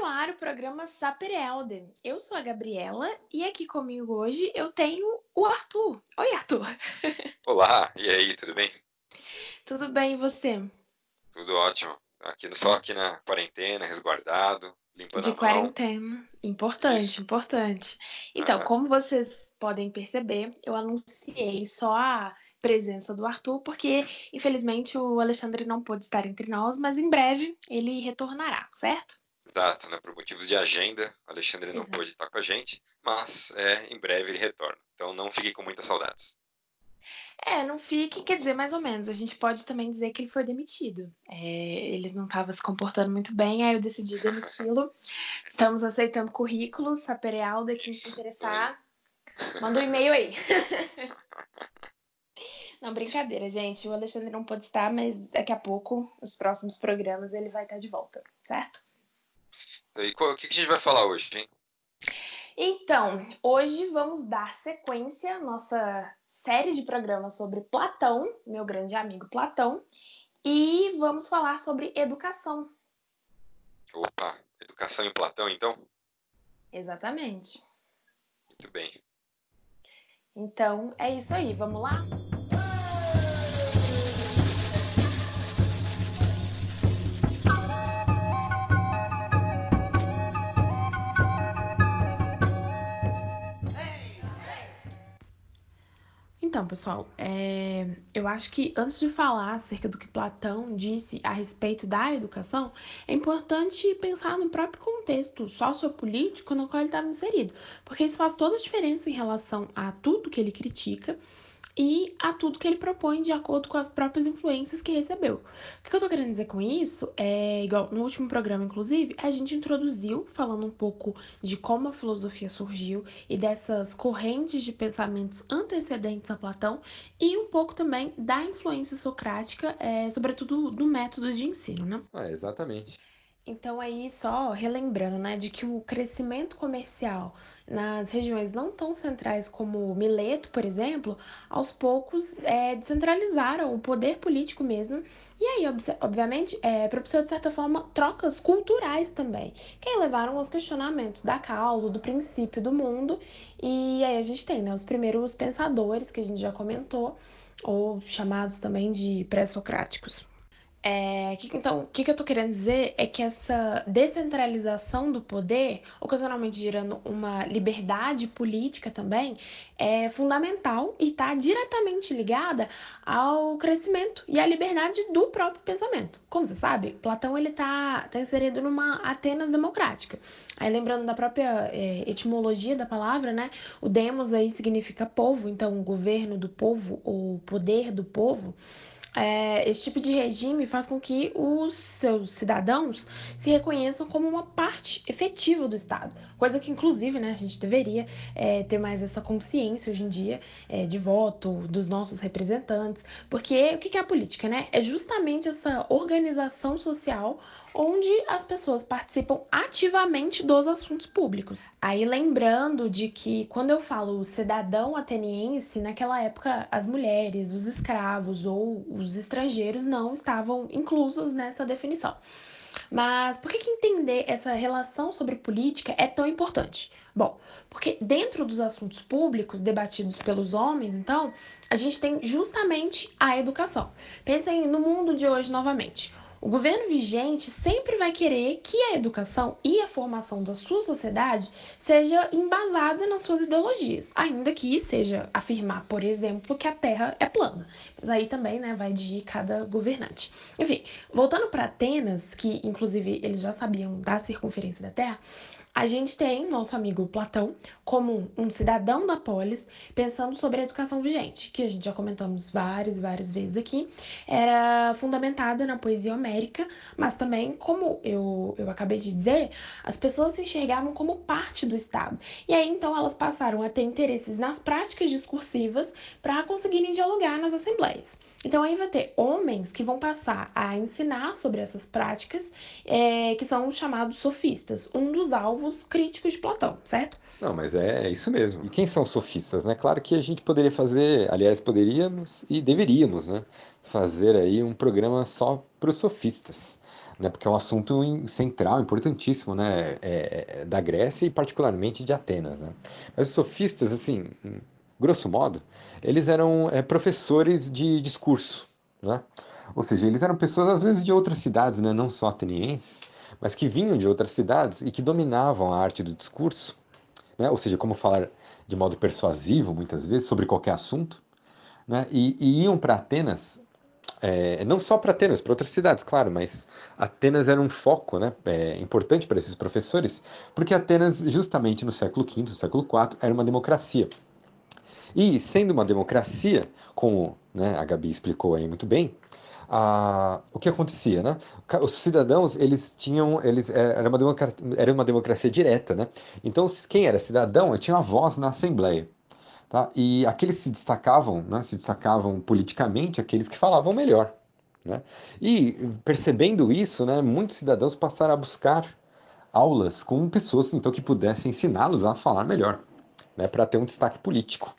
no ar o programa Saper Elder. Eu sou a Gabriela e aqui comigo hoje eu tenho o Arthur. Oi, Arthur. Olá, e aí, tudo bem? Tudo bem, e você? Tudo ótimo. Aqui só aqui na quarentena, resguardado, limpando De a mão. quarentena. Importante, Isso. importante. Então, Aham. como vocês podem perceber, eu anunciei só a presença do Arthur, porque infelizmente o Alexandre não pôde estar entre nós, mas em breve ele retornará, certo? Exato, né? Por motivos de agenda, o Alexandre não Exato. pôde estar com a gente, mas é, em breve ele retorna. Então não fique com muitas saudades. É, não fique, quer dizer, mais ou menos. A gente pode também dizer que ele foi demitido. É, ele não estava se comportando muito bem, aí eu decidi demiti-lo. Estamos aceitando currículos, Saperealda, quem se interessar, manda um e-mail aí. Não, brincadeira, gente. O Alexandre não pode estar, mas daqui a pouco, nos próximos programas, ele vai estar de volta, certo? E o que que a gente vai falar hoje, hein? Então, hoje vamos dar sequência à nossa série de programas sobre Platão, meu grande amigo Platão, e vamos falar sobre educação. Opa, educação em Platão, então? Exatamente. Muito bem. Então, é isso aí, vamos lá? Então, pessoal, é, eu acho que antes de falar acerca do que Platão disse a respeito da educação, é importante pensar no próprio contexto sociopolítico no qual ele estava inserido, porque isso faz toda a diferença em relação a tudo que ele critica e a tudo que ele propõe de acordo com as próprias influências que recebeu. O que eu tô querendo dizer com isso é, igual no último programa, inclusive, a gente introduziu falando um pouco de como a filosofia surgiu e dessas correntes de pensamentos antecedentes a Platão e um pouco também da influência socrática, é, sobretudo no método de ensino, né? Ah, exatamente. Então aí só relembrando, né, de que o crescimento comercial nas regiões não tão centrais como Mileto, por exemplo, aos poucos é, descentralizaram o poder político mesmo. E aí, obse- obviamente, é, propiciou, de certa forma, trocas culturais também, que levaram aos questionamentos da causa, do princípio do mundo. E aí a gente tem, né, os primeiros pensadores que a gente já comentou, ou chamados também de pré-socráticos. É, então, o que, que eu tô querendo dizer é que essa descentralização do poder, ocasionalmente gerando uma liberdade política também, é fundamental e está diretamente ligada ao crescimento e à liberdade do próprio pensamento. Como você sabe, Platão ele tá, tá inserido numa Atenas democrática. Aí lembrando da própria é, etimologia da palavra, né? O demos aí significa povo, então governo do povo ou poder do povo. É, esse tipo de regime faz com que os seus cidadãos se reconheçam como uma parte efetiva do Estado, coisa que, inclusive, né, a gente deveria é, ter mais essa consciência hoje em dia é, de voto dos nossos representantes, porque o que é a política, né? É justamente essa organização social onde as pessoas participam ativamente dos assuntos públicos. Aí lembrando de que quando eu falo cidadão ateniense, naquela época as mulheres, os escravos ou os estrangeiros não estavam inclusos nessa definição. Mas por que, que entender essa relação sobre política é tão importante? Bom, porque dentro dos assuntos públicos debatidos pelos homens, então, a gente tem justamente a educação. Pensem no mundo de hoje novamente. O governo vigente sempre vai querer que a educação e a formação da sua sociedade seja embasada nas suas ideologias, ainda que seja afirmar, por exemplo, que a Terra é plana. Mas aí também, né, vai de cada governante. Enfim, voltando para Atenas, que inclusive eles já sabiam da circunferência da Terra, a gente tem nosso amigo Platão como um cidadão da polis pensando sobre a educação vigente, que a gente já comentamos várias e várias vezes aqui, era fundamentada na poesia homérica, mas também, como eu, eu acabei de dizer, as pessoas se enxergavam como parte do Estado. E aí então elas passaram a ter interesses nas práticas discursivas para conseguirem dialogar nas assembleias. Então aí vai ter homens que vão passar a ensinar sobre essas práticas, é, que são chamados sofistas, um dos alvos críticos de Platão, certo? Não, mas é isso mesmo. E quem são os sofistas, né? Claro que a gente poderia fazer, aliás, poderíamos e deveríamos, né? Fazer aí um programa só para os sofistas. né, porque é um assunto central, importantíssimo, né, é, é, da Grécia e particularmente de Atenas, né. Mas os sofistas, assim, grosso modo, eles eram é, professores de discurso, né, ou seja, eles eram pessoas às vezes de outras cidades, né, não só atenienses, mas que vinham de outras cidades e que dominavam a arte do discurso, né, ou seja, como falar de modo persuasivo, muitas vezes, sobre qualquer assunto, né, e, e iam para Atenas é, não só para Atenas, para outras cidades, claro, mas Atenas era um foco né, é, importante para esses professores, porque Atenas, justamente no século V, no século IV, era uma democracia. E sendo uma democracia, como né, a Gabi explicou aí muito bem, a, o que acontecia, né? Os cidadãos, eles tinham, eles é, era uma democracia, era uma democracia direta, né? Então, quem era cidadão tinha uma voz na assembleia. Tá? E aqueles se destacavam, né, se destacavam politicamente, aqueles que falavam melhor. Né? E percebendo isso, né, muitos cidadãos passaram a buscar aulas com pessoas então que pudessem ensiná-los a falar melhor, né, para ter um destaque político.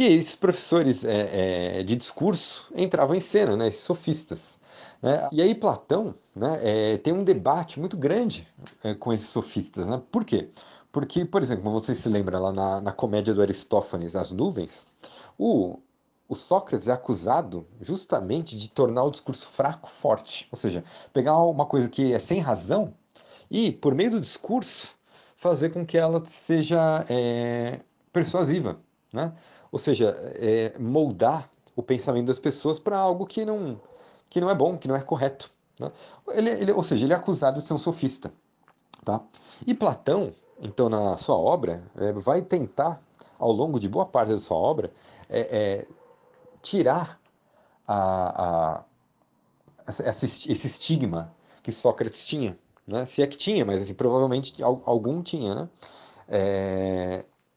E esses professores é, é, de discurso entravam em cena, né, esses sofistas. Né? E aí Platão né, é, tem um debate muito grande é, com esses sofistas. Né? Por quê? Porque, por exemplo, como você se lembra lá na, na comédia do Aristófanes, As Nuvens, o, o Sócrates é acusado justamente de tornar o discurso fraco forte. Ou seja, pegar uma coisa que é sem razão e, por meio do discurso, fazer com que ela seja é, persuasiva. Né? Ou seja, é, moldar o pensamento das pessoas para algo que não, que não é bom, que não é correto. Né? Ele, ele, ou seja, ele é acusado de ser um sofista. Tá? E Platão, então, na sua obra, é, vai tentar, ao longo de boa parte da sua obra, é, é, tirar a, a, essa, esse estigma que Sócrates tinha. Né? Se é que tinha, mas assim, provavelmente algum tinha. Né?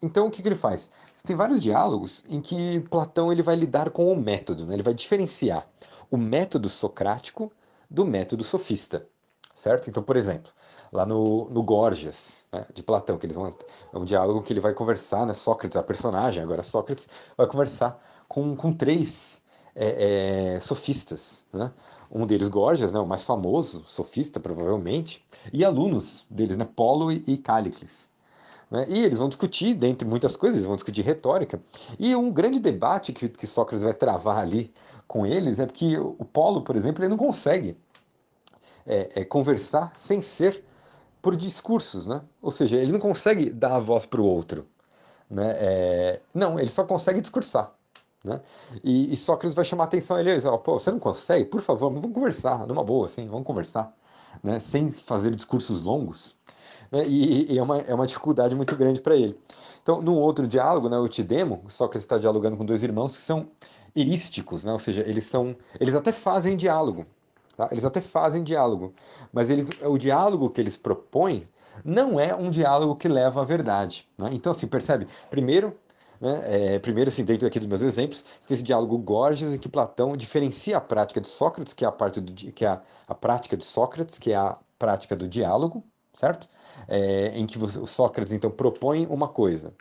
Então, o que, que, ele faz? Você tem vários diálogos em que Platão ele vai lidar com o método, né? ele vai diferenciar o método socrático do método sofista. Certo? Então, por exemplo, lá no, no Gorgias, né, de Platão, que eles vão é um diálogo que ele vai conversar, né, Sócrates, a personagem, agora Sócrates vai conversar com, com três é, é, sofistas, né? Um deles Gorgias, né, o mais famoso sofista provavelmente, e alunos deles, né, Polo e, e Cálicles. Né? E eles vão discutir, dentre muitas coisas, eles vão discutir retórica. E um grande debate que, que Sócrates vai travar ali com eles é porque o Polo, por exemplo, ele não consegue é, é, conversar sem ser por discursos, né? Ou seja, ele não consegue dar a voz para o outro, né? É... Não, ele só consegue discursar, né? E, e Sócrates vai chamar a atenção a ele, fala, pô, você não consegue? Por favor, vamos conversar, numa boa, assim, vamos conversar, né? Sem fazer discursos longos, né? E, e é, uma, é uma dificuldade muito grande para ele. Então, no outro diálogo, né, o Tidemo, Sócrates está dialogando com dois irmãos que são erísticos, né? Ou seja, eles são, eles até fazem diálogo, Tá? Eles até fazem diálogo, mas eles, o diálogo que eles propõem não é um diálogo que leva à verdade. Né? Então, assim, percebe? Primeiro, né, é, primeiro, assim, dentro aqui dos meus exemplos, tem esse diálogo Gorgias em que Platão diferencia a prática de Sócrates, que é a parte do que é a, a prática de Sócrates, que é a prática do diálogo, certo? É, em que você, o Sócrates então propõe uma coisa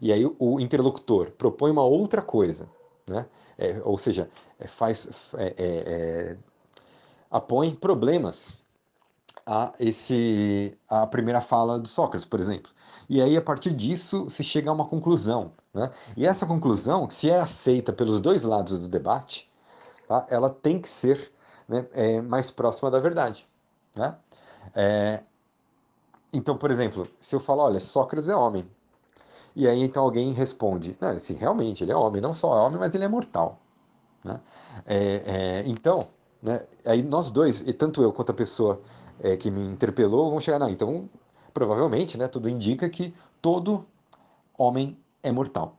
e aí o interlocutor propõe uma outra coisa, né? É, ou seja, é, faz é, é, apõe problemas a esse a primeira fala de Sócrates, por exemplo. E aí a partir disso se chega a uma conclusão, né? E essa conclusão, se é aceita pelos dois lados do debate, tá? Ela tem que ser né, é, mais próxima da verdade, né? É, então, por exemplo, se eu falo, olha, Sócrates é homem, e aí então alguém responde, não, assim, realmente ele é homem, não só é homem, mas ele é mortal, né? É, é então né? Aí nós dois, e tanto eu quanto a pessoa é, que me interpelou, vão chegar, não, então provavelmente, né, tudo indica que todo homem é mortal.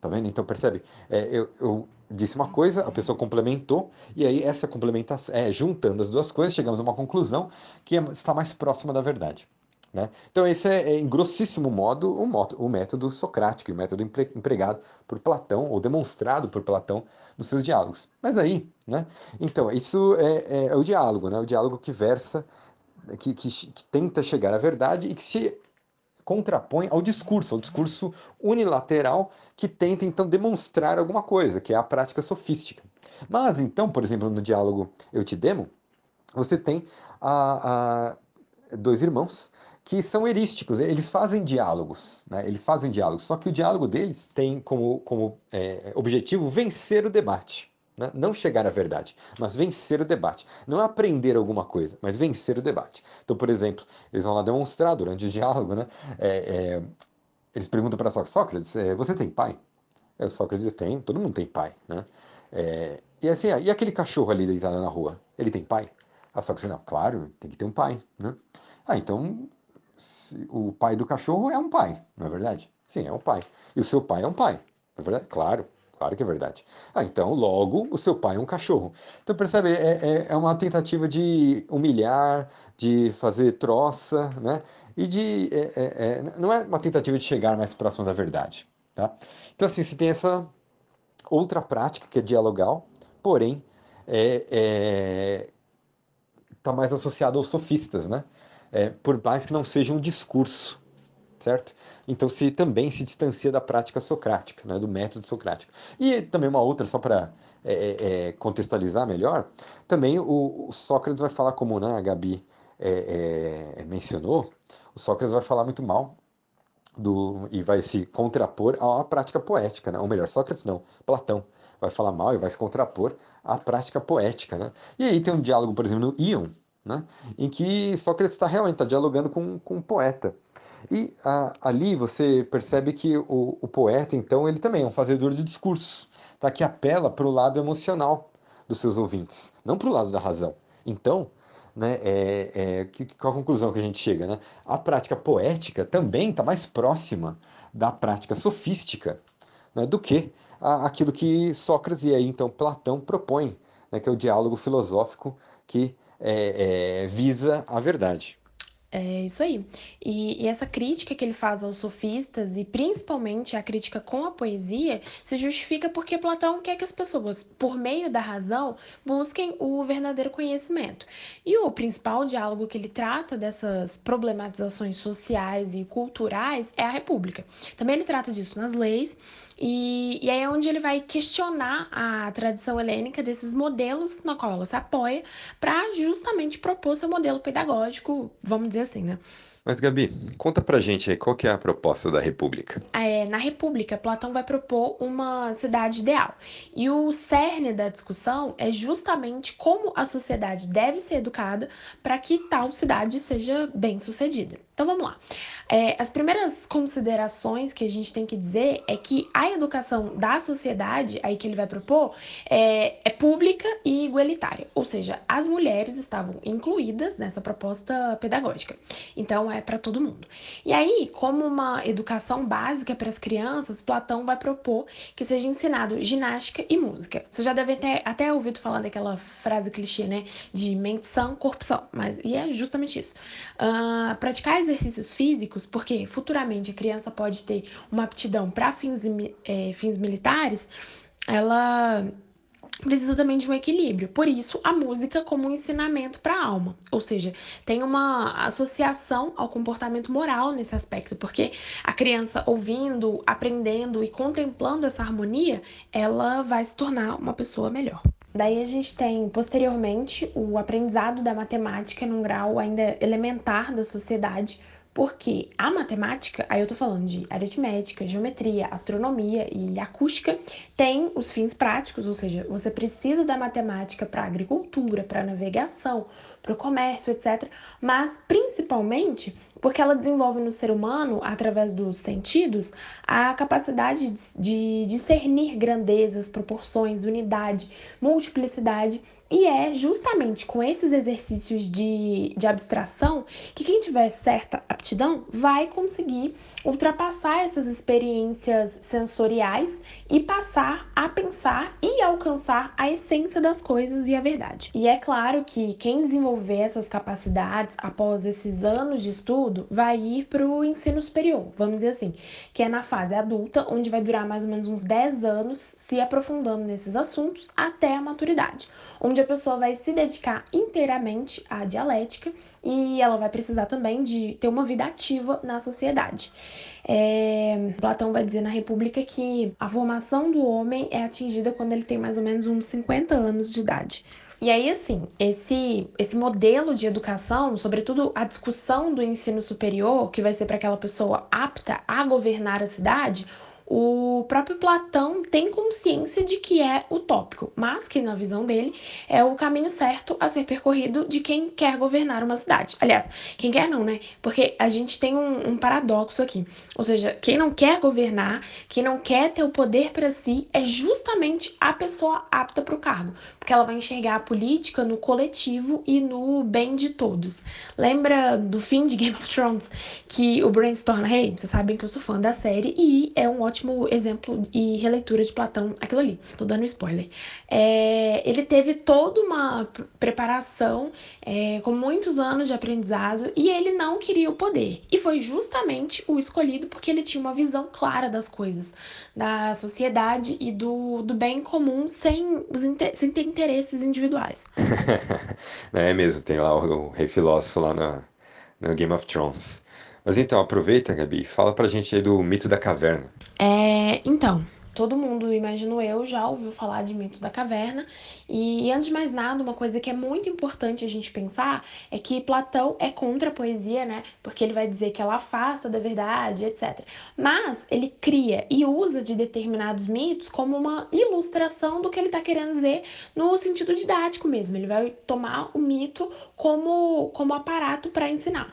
Tá vendo? Então percebe? É, eu, eu, disse uma coisa, a pessoa complementou, e aí essa complementação, é, juntando as duas coisas, chegamos a uma conclusão que é, está mais próxima da verdade. Né? Então, esse é, é, em grossíssimo modo, o, modo, o método socrático, o método empre, empregado por Platão, ou demonstrado por Platão nos seus diálogos. Mas aí, né? Então, isso é, é, é o diálogo, né? o diálogo que versa, que, que, que tenta chegar à verdade e que se contrapõe ao discurso, ao discurso unilateral que tenta então demonstrar alguma coisa, que é a prática sofística. Mas então, por exemplo, no diálogo Eu te demo, você tem a, a dois irmãos que são erísticos, eles fazem diálogos, né? eles fazem diálogos, só que o diálogo deles tem como, como é, objetivo vencer o debate. Né? Não chegar à verdade, mas vencer o debate. Não é aprender alguma coisa, mas vencer o debate. Então, por exemplo, eles vão lá demonstrar durante o diálogo, né? É, é, eles perguntam para Sócrates, é, você tem pai? É, Sócrates diz, tem, todo mundo tem pai, né? É, e assim, ah, e aquele cachorro ali deitado na rua, ele tem pai? A Sócrates, não, claro, tem que ter um pai, né? Ah, então o pai do cachorro é um pai, não é verdade? Sim, é um pai. E o seu pai é um pai, não é verdade? Claro, claro que é verdade. Ah, então logo o seu pai é um cachorro. Então percebe, é, é, é uma tentativa de humilhar, de fazer troça, né? E de. É, é, é, não é uma tentativa de chegar mais próximo da verdade, tá? Então assim, se tem essa outra prática que é dialogal, porém é, é, tá mais associado aos sofistas, né? É, por mais que não seja um discurso, certo? Então se também se distancia da prática socrática, né, do método socrático. E também uma outra, só para é, é, é, contextualizar melhor, também o, o, Sócrates vai falar, como né, a Gabi é, é, mencionou, o Sócrates vai falar muito mal do, e vai se contrapor à prática poética, né? ou melhor, Sócrates não, Platão vai falar mal e vai se contrapor à prática poética. Né? E aí tem um diálogo, por exemplo, no Ion, né? em que Sócrates está realmente tá dialogando com, com um poeta. E a, ali você percebe que o, o, poeta, então, ele também é um fazedor de discursos, tá? que apela para o lado emocional dos seus ouvintes, não para o lado da razão. Então, né, é, é, que, qual a conclusão que a gente chega? Né? A prática poética também está mais próxima da prática sofística né, do que a, aquilo que Sócrates e aí então Platão propõem, né, que é o diálogo filosófico que é, é, visa a verdade. É isso aí. E, e, essa crítica que ele faz aos sofistas, e principalmente a crítica com a poesia, se justifica porque Platão quer que as pessoas, por meio da razão, busquem o verdadeiro conhecimento. E o principal diálogo que ele trata dessas problematizações sociais e culturais é a República. Também ele trata disso nas leis e, e aí é onde ele vai questionar a tradição helênica desses modelos na qual ela se apoia para justamente propor seu modelo pedagógico, vamos dizer assim, né? Mas, Gabi, conta pra gente aí qual que é a proposta da República. É, na República, Platão vai propor uma cidade ideal. E o cerne da discussão é justamente como a sociedade deve ser educada para que tal cidade seja bem sucedida. Então vamos lá. É, as primeiras considerações que a gente tem que dizer é que a educação da sociedade, aí que ele vai propor, é, é pública e igualitária. Ou seja, as mulheres estavam incluídas nessa proposta pedagógica. Então é para todo mundo. E aí, como uma educação básica para as crianças, Platão vai propor que seja ensinado ginástica e música. Você já deve ter até ouvido falar daquela frase clichê, né? De mente sã, corpo sã. Mas, e é justamente isso. Uh, praticar exercícios físicos, porque futuramente a criança pode ter uma aptidão para fins, é, fins militares, ela precisa também de um equilíbrio. Por isso, a música como um ensinamento para a alma. Ou seja, tem uma associação ao comportamento moral nesse aspecto, porque a criança ouvindo, aprendendo e contemplando essa harmonia, ela vai se tornar uma pessoa melhor. Daí a gente tem, posteriormente, o aprendizado da matemática num grau ainda elementar da sociedade, porque a matemática, aí eu tô falando de aritmética, geometria, astronomia e acústica, tem os fins práticos, ou seja, você precisa da matemática para agricultura, para navegação, para o comércio, etc. Mas principalmente porque ela desenvolve no ser humano, através dos sentidos, a capacidade de discernir grandezas, proporções, unidade, multiplicidade e é justamente com esses exercícios de, de abstração que quem tiver certa aptidão vai conseguir ultrapassar essas experiências sensoriais e passar a pensar e alcançar a essência das coisas e a verdade. E é claro que quem desenvolver essas capacidades após esses anos de estudo vai ir para o ensino superior, vamos dizer assim, que é na fase adulta, onde vai durar mais ou menos uns 10 anos se aprofundando nesses assuntos até a maturidade, onde a pessoa vai se dedicar inteiramente à dialética e ela vai precisar também de ter uma vida ativa na sociedade. É, Platão vai dizer na República que a formação do homem é atingida quando ele tem mais ou menos uns 50 anos de idade. E aí, assim, esse, esse modelo de educação, sobretudo a discussão do ensino superior, que vai ser para aquela pessoa apta a governar a cidade, o próprio Platão tem consciência de que é utópico, mas que, na visão dele, é o caminho certo a ser percorrido de quem quer governar uma cidade. Aliás, quem quer não, né? Porque a gente tem um, um paradoxo aqui. Ou seja, quem não quer governar, quem não quer ter o poder para si, é justamente a pessoa apta para o cargo, porque ela vai enxergar a política no coletivo e no bem de todos. Lembra do fim de Game of Thrones que o Bran se torna rei? Vocês sabem que eu sou fã da série e é um ótimo ótimo exemplo e releitura de Platão, aquilo ali. Tô dando spoiler. É, ele teve toda uma preparação, é, com muitos anos de aprendizado, e ele não queria o poder. E foi justamente o escolhido porque ele tinha uma visão clara das coisas, da sociedade e do, do bem comum, sem, sem ter interesses individuais. é mesmo, tem lá o, o rei filósofo lá no, no Game of Thrones. Mas então, aproveita, Gabi, fala pra gente aí do mito da caverna. É, então, todo mundo, imagino eu, já ouviu falar de mito da caverna. E antes de mais nada, uma coisa que é muito importante a gente pensar é que Platão é contra a poesia, né? Porque ele vai dizer que ela afasta da verdade, etc. Mas ele cria e usa de determinados mitos como uma ilustração do que ele está querendo dizer no sentido didático mesmo. Ele vai tomar o mito como, como aparato para ensinar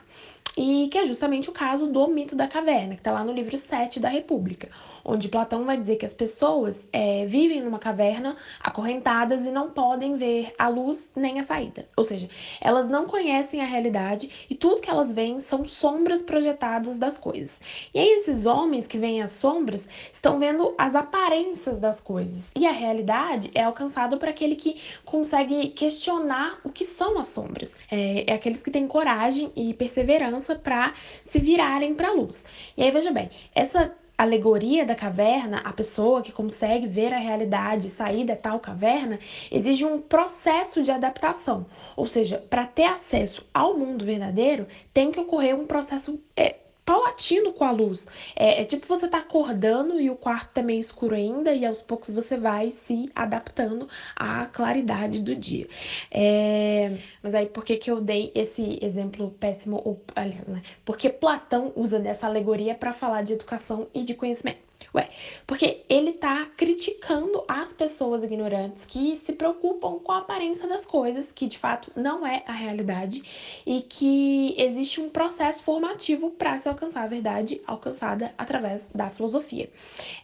e que é justamente o caso do mito da caverna, que está lá no livro 7 da República, onde Platão vai dizer que as pessoas é, vivem numa caverna acorrentadas e não podem ver a luz nem a saída. Ou seja, elas não conhecem a realidade e tudo que elas veem são sombras projetadas das coisas. E aí, esses homens que veem as sombras estão vendo as aparências das coisas e a realidade é alcançada por aquele que consegue questionar o que são as sombras. É, é aqueles que têm coragem e perseverança para se virarem para a luz. E aí, veja bem, essa alegoria da caverna, a pessoa que consegue ver a realidade sair da tal caverna, exige um processo de adaptação. Ou seja, para ter acesso ao mundo verdadeiro, tem que ocorrer um processo é, paulatino com a luz. É, é, tipo você tá acordando e o quarto tá meio escuro ainda, e aos poucos você vai se adaptando à claridade do dia. É, mas aí por que, que eu dei esse exemplo péssimo? Aliás, né? Porque Platão usa dessa alegoria para falar de educação e de conhecimento. Ué, porque ele tá criticando as pessoas ignorantes que se preocupam com a aparência das coisas, que de fato não é a realidade, e que existe um processo formativo para se alcançar a verdade alcançada através da filosofia.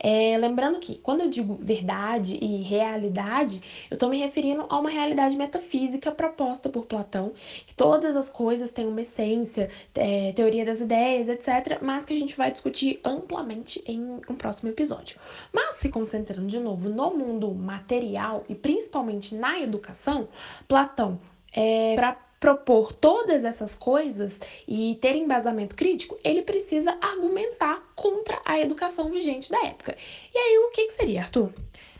É, lembrando que quando eu digo verdade e realidade, eu estou me referindo a uma realidade metafísica proposta por Platão, que todas as coisas têm uma essência, é, teoria das ideias, etc., mas que a gente vai discutir amplamente em um próximo episódio. Mas se concentrando de novo no mundo material e principalmente na educação, Platão é para propor todas essas coisas e ter embasamento crítico, ele precisa argumentar contra a educação vigente da época. E aí, o que, que seria, Arthur?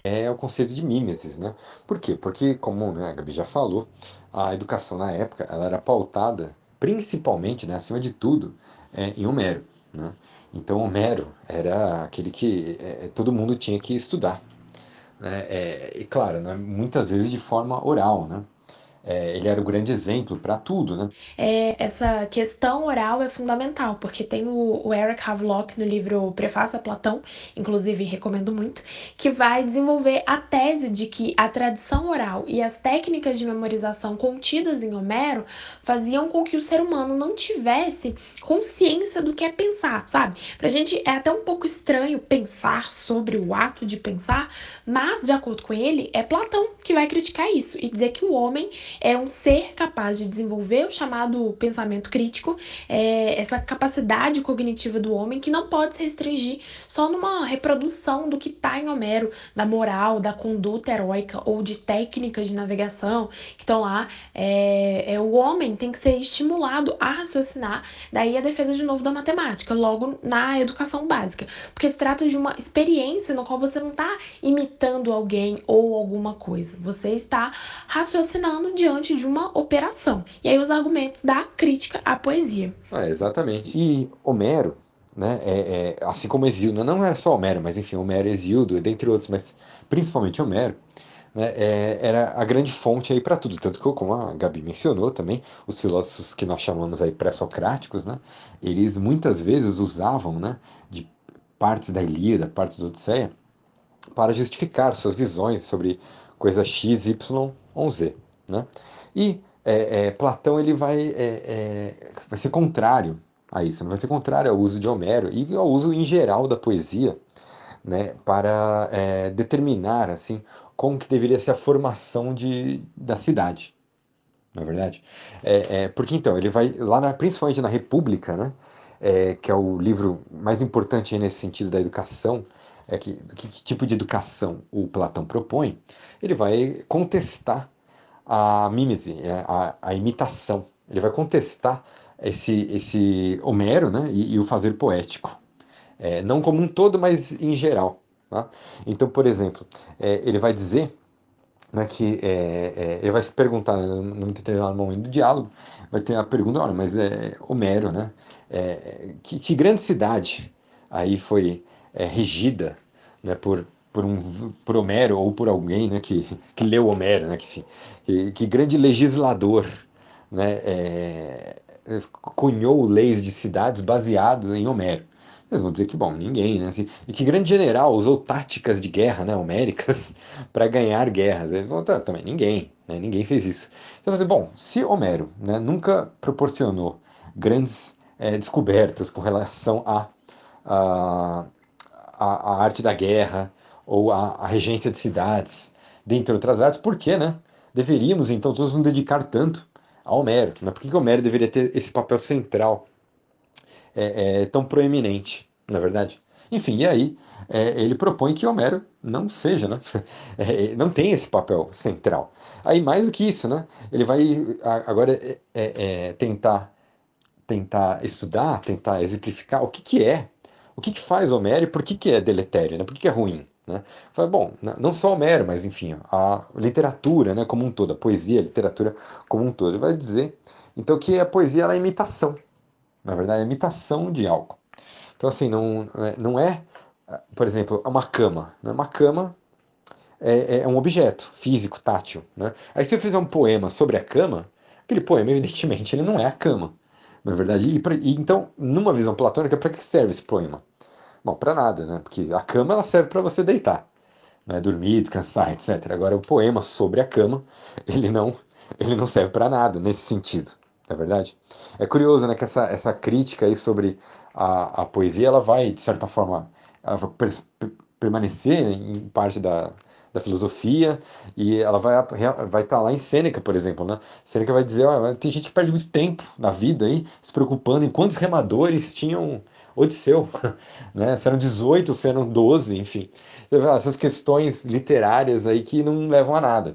É o conceito de mimesis, né? Por quê? Porque, como né, a Gabi já falou, a educação na época ela era pautada principalmente, né, acima de tudo, é, em Homero. Né? Então Homero era aquele que é, todo mundo tinha que estudar. Né? É, e claro, né, muitas vezes de forma oral, né? É, ele era o grande exemplo para tudo, né? É, essa questão oral é fundamental, porque tem o, o, Eric Havelock no livro Prefácio a Platão, inclusive recomendo muito, que vai desenvolver a tese de que a tradição oral e as técnicas de memorização contidas em Homero faziam com que o ser humano não tivesse consciência do que é pensar, sabe? Pra gente é até um pouco estranho pensar sobre o ato de pensar, mas de acordo com ele, é Platão que vai criticar isso e dizer que o homem é um ser capaz de desenvolver o chamado pensamento crítico, é essa capacidade cognitiva do homem que não pode se restringir só numa reprodução do que está em Homero, da moral, da conduta heróica ou de técnicas de navegação que estão lá. É, é, o homem tem que ser estimulado a raciocinar, daí a defesa de novo da matemática, logo na educação básica, porque se trata de uma experiência no qual você não está imitando alguém ou alguma coisa, você está raciocinando de diante de uma operação. E aí os argumentos da crítica à poesia. Ah, exatamente. E Homero, né, é, é, assim como Exildo, não é só Homero, mas enfim, Homero, Exildo, dentre outros, mas principalmente Homero, né, é, era a grande fonte aí para tudo. Tanto que, como a Gabi mencionou também, os filósofos que nós chamamos aí pré-socráticos, né, eles muitas vezes usavam né, de partes da Ilíada, partes da Odisseia, para justificar suas visões sobre coisa X, Y ou Z. Né? E é, é, Platão ele vai, é, é, vai ser contrário a isso, não vai ser contrário ao uso de Homero e ao uso em geral da poesia né, para é, determinar assim como que deveria ser a formação de, da cidade, na é verdade. Porque então ele vai lá, na, principalmente na República, né, é, que é o livro mais importante nesse sentido da educação, é que, que, que tipo de educação o Platão propõe, ele vai contestar a mímese, é, a, a imitação. Ele vai contestar esse, esse Homero né, e, e o fazer poético. É, não como um todo, mas em geral. Tá? Então, por exemplo, é, ele vai dizer né, que é, é ele vai se perguntar num determinado momento do diálogo, vai ter a pergunta, olha, mas é Homero, né? É, que, que, grande cidade aí foi regida né, por, por, um, por Homero ou por alguém né, que, que leu Homero, né, que, que, que grande legislador né, é, cunhou leis de cidades baseado em Homero. Eles vão dizer que, bom, ninguém, né? Assim, e que grande general usou táticas de guerra, né, homéricas, para ganhar guerras. Eles vão tá, também, ninguém, né? Ninguém fez isso. Então, assim, bom, se Homero né, nunca proporcionou grandes é, descobertas com relação à a, a, a, arte da guerra ou a, a regência de cidades, dentre outras artes, por que, né? Deveríamos, então, todos nos dedicar tanto a Homero. Né? Por que, que Homero deveria ter esse papel central é, é, tão proeminente, na é verdade? Enfim, e aí é, ele propõe que Homero não seja, né? É, não tem esse papel central. Aí mais do que isso, né? Ele vai agora é, tentar tentar estudar, tentar exemplificar o que, que é, o que, que faz Homero e por que, que é deletério, né? por que, que é ruim. Né? Fala, bom, não só Homero, mas enfim, a literatura né, como um todo, a poesia, a literatura como um todo. Vai dizer então que a poesia é imitação, na verdade, é imitação de algo. Então, assim, não, não é, por exemplo, uma cama. Né? Uma cama é, é, um objeto físico, tátil. Né? Aí, se eu fizer um poema sobre a cama, aquele poema, evidentemente, ele não é a cama. Na verdade, e, e então, numa visão platônica, para que serve esse poema? Bom, para nada, né? Porque a cama ela serve para você deitar, né? dormir, descansar, etc. Agora o poema sobre a cama, ele não, ele não serve para nada nesse sentido, não é verdade? É curioso, né, que essa, essa crítica aí sobre a, a poesia, ela vai de certa forma vai permanecer em parte da, da filosofia e ela vai vai estar tá lá em Sêneca, por exemplo, né? Sêneca vai dizer, ó, tem gente que perde muito tempo na vida aí se preocupando em quantos remadores tinham Odisseu, né? Se eram 18, se eram 12, enfim. Essas questões literárias aí que não levam a nada.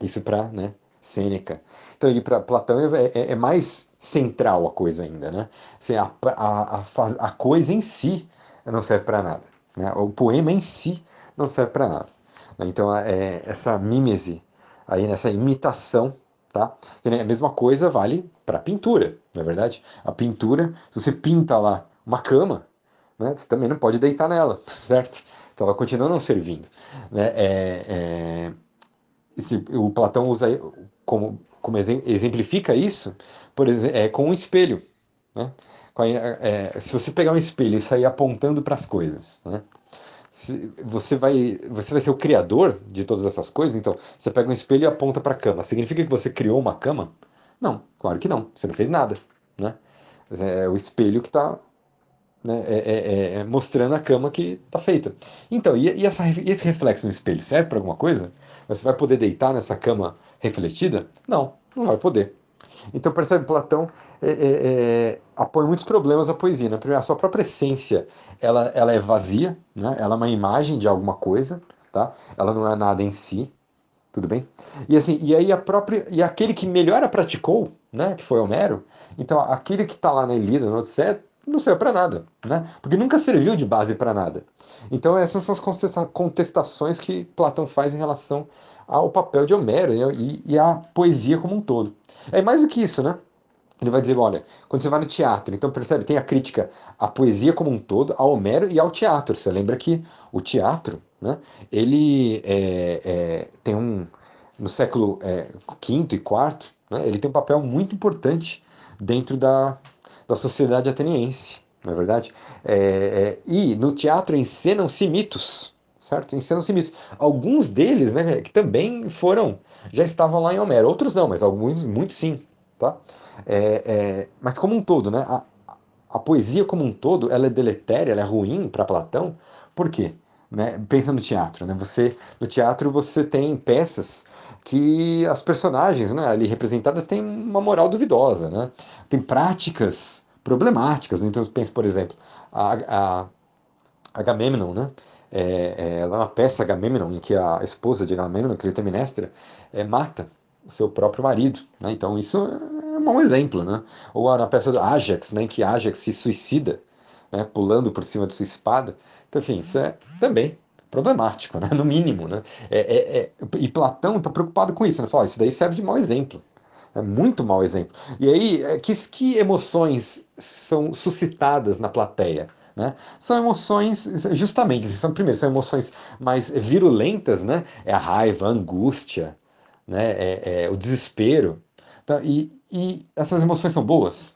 Isso para né, Sêneca. Então, para Platão é, é, é, mais central a coisa ainda, né? Assim, a, a, a, a coisa em si não serve para nada. Né? O poema em si não serve para nada. Né? Então, é, essa mímese, aí nessa imitação, tá? a mesma coisa vale para pintura, não é verdade? A pintura, se você pinta lá uma cama, né, você também não pode deitar nela, certo? Então ela continua não servindo. Né? É, é, esse, o Platão usa como, como exemplifica isso por exemplo, é, com um espelho. Né? É, se você pegar um espelho e sair apontando para as coisas, né? Se, você vai você vai ser o criador de todas essas coisas. Então, você pega um espelho e aponta para a cama. Significa que você criou uma cama? Não, claro que não. Você não fez nada, né? É o espelho que está né, é, é, é, é, mostrando a cama que está feita. Então, e, e, essa, esse reflexo no espelho serve para alguma coisa? Você vai poder deitar nessa cama refletida? Não, não vai poder. Então, percebe, Platão é, é, apoia muitos problemas à poesia. Né? Primeiro, a sua própria essência ela, ela é vazia, né? ela é uma imagem de alguma coisa, tá? ela não é nada em si, tudo bem? E assim, e aí a própria e aquele que melhor a praticou, né, que foi Homero, então aquele que está lá na Ilíada, no Odisseia, não serve para nada, né? Porque nunca serviu de base para nada. Então essas são as contestações que Platão faz em relação ao papel de Homero e, e a poesia como um todo. É mais do que isso, né? ele vai dizer, olha, quando você vai no teatro, então percebe, tem a crítica à poesia como um todo, ao Homero e ao teatro. Você lembra que o teatro, né, ele é, é, tem um, no século é, V e IV, né, ele tem um papel muito importante dentro da, da sociedade ateniense, não é verdade? É, é, e no teatro encenam-se mitos, certo? Encenam-se mitos. Alguns deles, né, que também foram, já estavam lá em Homero, outros não, mas alguns, muitos sim, tá? É, é, mas como um todo, né? A, a, poesia como um todo, ela é deletéria, ela é ruim para Platão. Por quê? Né? Pensa no teatro, né? Você, no teatro você tem peças que as personagens né, ali representadas têm uma moral duvidosa, né? Tem práticas problemáticas. Né? Então, pensa, por exemplo, a, a Agamemnon, né? É, é, é uma peça Agamemnon em que a esposa de Agamemnon, Clitemnestra, é, mata o seu próprio marido. Né? Então isso é um bom exemplo. Né? Ou na peça do Ajax, né, em que Ajax se suicida, né, pulando por cima de sua espada. Então, enfim, isso é também problemático, né? no mínimo. Né? É, é, é... e Platão está preocupado com isso. Né? Fala, isso daí serve de mau exemplo. É muito mau exemplo. E aí, é, que, que emoções são suscitadas na plateia? Né? São emoções, justamente, são, primeiro, são emoções mais virulentas, né? É a raiva, a angústia, né? é, é o desespero. Tá? E, e essas emoções são boas?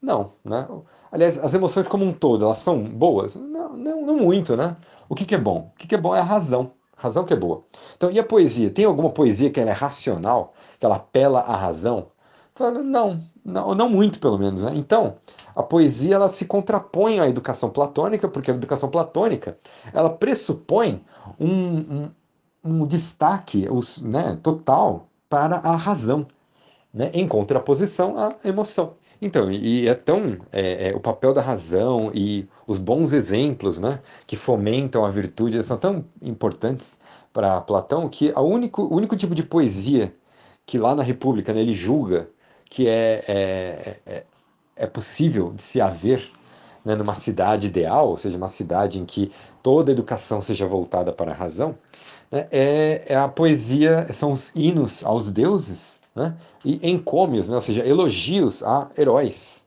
Não, né? Aliás, as emoções como um todo, elas são boas? Não, não, não muito, né? O que, que é bom? O que, que é bom é a razão. Razão que é boa. Então, e a poesia? Tem alguma poesia que ela é racional, que ela apela à razão? Não, não, não muito, pelo menos. Né? Então, a poesia ela se contrapõe à educação platônica, porque a educação platônica ela pressupõe um, um, um destaque os, né, total para a razão, né, em contraposição à emoção. Então, e é tão é, é, o papel da razão e os bons exemplos, né, que fomentam a virtude, são tão importantes para Platão que a único, o único tipo de poesia que lá na República né, ele julga que é, é, é, é possível de se haver né, numa cidade ideal, ou seja, uma cidade em que toda a educação seja voltada para a razão, né, é, é, a poesia, são os hinos aos deuses né, e encômios, né, ou seja, elogios a heróis.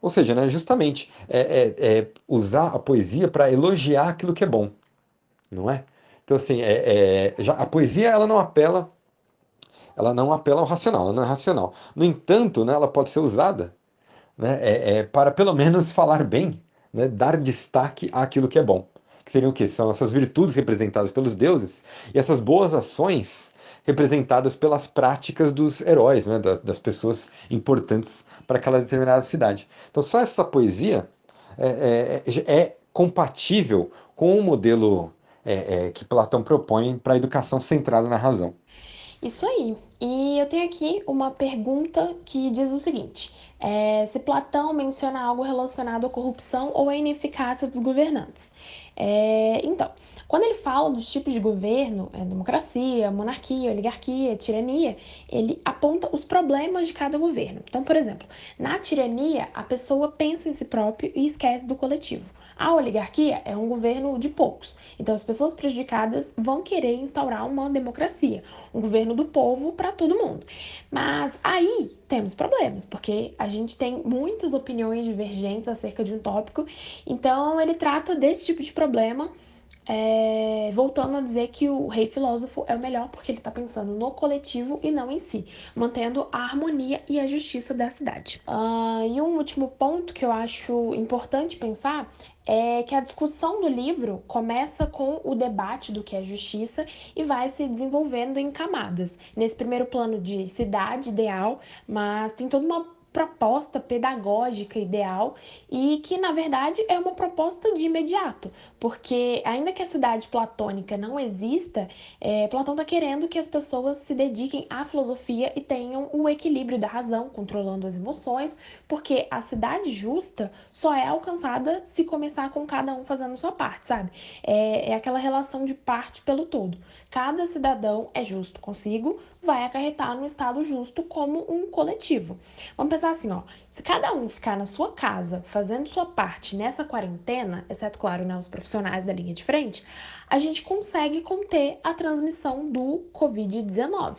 Ou seja, né, justamente é, é, é usar a poesia para elogiar aquilo que é bom, não é? Então, assim, é, é, já, a poesia ela não apela ela não apela ao racional, ela não é racional. No entanto, né, ela pode ser usada né, é, é, para pelo menos falar bem, né, dar destaque àquilo que é bom que seriam o quê? São essas virtudes representadas pelos deuses e essas boas ações representadas pelas práticas dos heróis, né? das, das pessoas importantes para aquela determinada cidade. Então, só essa poesia é, é, é compatível com o modelo é, é, que Platão propõe para a educação centrada na razão. Isso aí. E eu tenho aqui uma pergunta que diz o seguinte: é, se Platão menciona algo relacionado à corrupção ou à ineficácia dos governantes. É, então, quando ele fala dos tipos de governo, é, democracia, monarquia, oligarquia, tirania, ele aponta os problemas de cada governo. Então, por exemplo, na tirania, a pessoa pensa em si próprio e esquece do coletivo. A oligarquia é um governo de poucos, então as pessoas prejudicadas vão querer instaurar uma democracia, um governo do povo para todo mundo. Mas aí temos problemas, porque a gente tem muitas opiniões divergentes acerca de um tópico, então ele trata desse tipo de problema é, voltando a dizer que o rei filósofo é o melhor porque ele está pensando no coletivo e não em si, mantendo a harmonia e a justiça da cidade. Uh, e um último ponto que eu acho importante pensar é que a discussão do livro começa com o debate do que é justiça e vai se desenvolvendo em camadas. Nesse primeiro plano de cidade ideal, mas tem toda uma proposta pedagógica ideal e que, na verdade, é uma proposta de imediato, porque, ainda que a cidade platônica não exista, é, Platão está querendo que as pessoas se dediquem à filosofia e tenham o equilíbrio da razão, controlando as emoções, porque a cidade justa só é alcançada se começar com cada um fazendo sua parte, sabe? É, é aquela relação de parte pelo todo. Cada cidadão é justo consigo, vai acarretar no estado justo como um coletivo. Vamos pensar assim, ó. Se cada um ficar na sua casa fazendo sua parte nessa quarentena, exceto, claro, né, os profissionais da linha de frente, a gente consegue conter a transmissão do Covid-19.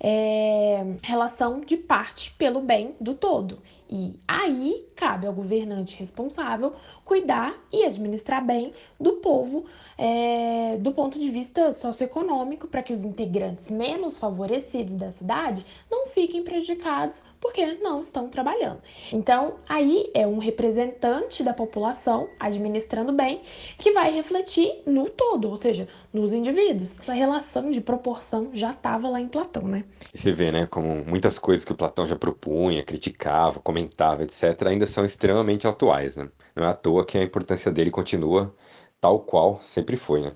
É relação de parte pelo bem do todo. E aí cabe ao governante responsável cuidar e administrar bem do povo é, do ponto de vista socioeconômico, para que os integrantes menos favorecidos da cidade não fiquem prejudicados porque não estão trabalhando. Então, aí é um representante da população administrando bem que vai refletir no todo, ou seja, nos indivíduos. A relação de proporção já estava lá em Platão, né? E você vê, né, como muitas coisas que o Platão já propunha, criticava, comentava, etc., ainda são extremamente atuais, né? Não é à toa que a importância dele continua tal qual sempre foi, né?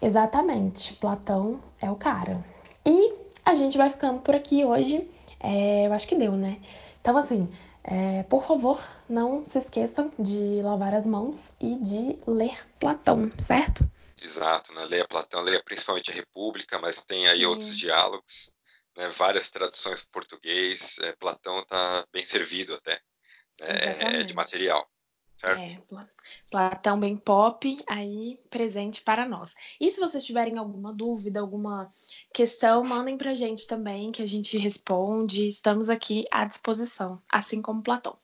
Exatamente. Platão é o cara. E a gente vai ficando por aqui hoje. É, eu acho que deu, né? Então, assim, é, por favor, não se esqueçam de lavar as mãos e de ler Platão, certo? Exato, né? Leia Platão, leia principalmente a República, mas tem aí Sim. outros diálogos, né? várias traduções para português. É, Platão está bem servido até né? é, de material. Certo? É, Platão bem pop, aí presente para nós. E se vocês tiverem alguma dúvida, alguma questão, mandem pra gente também, que a gente responde. Estamos aqui à disposição, assim como Platão.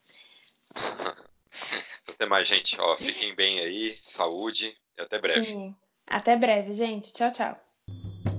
até mais, gente. Ó, fiquem bem aí, saúde e até breve. Sim. Até breve, gente. Tchau, tchau.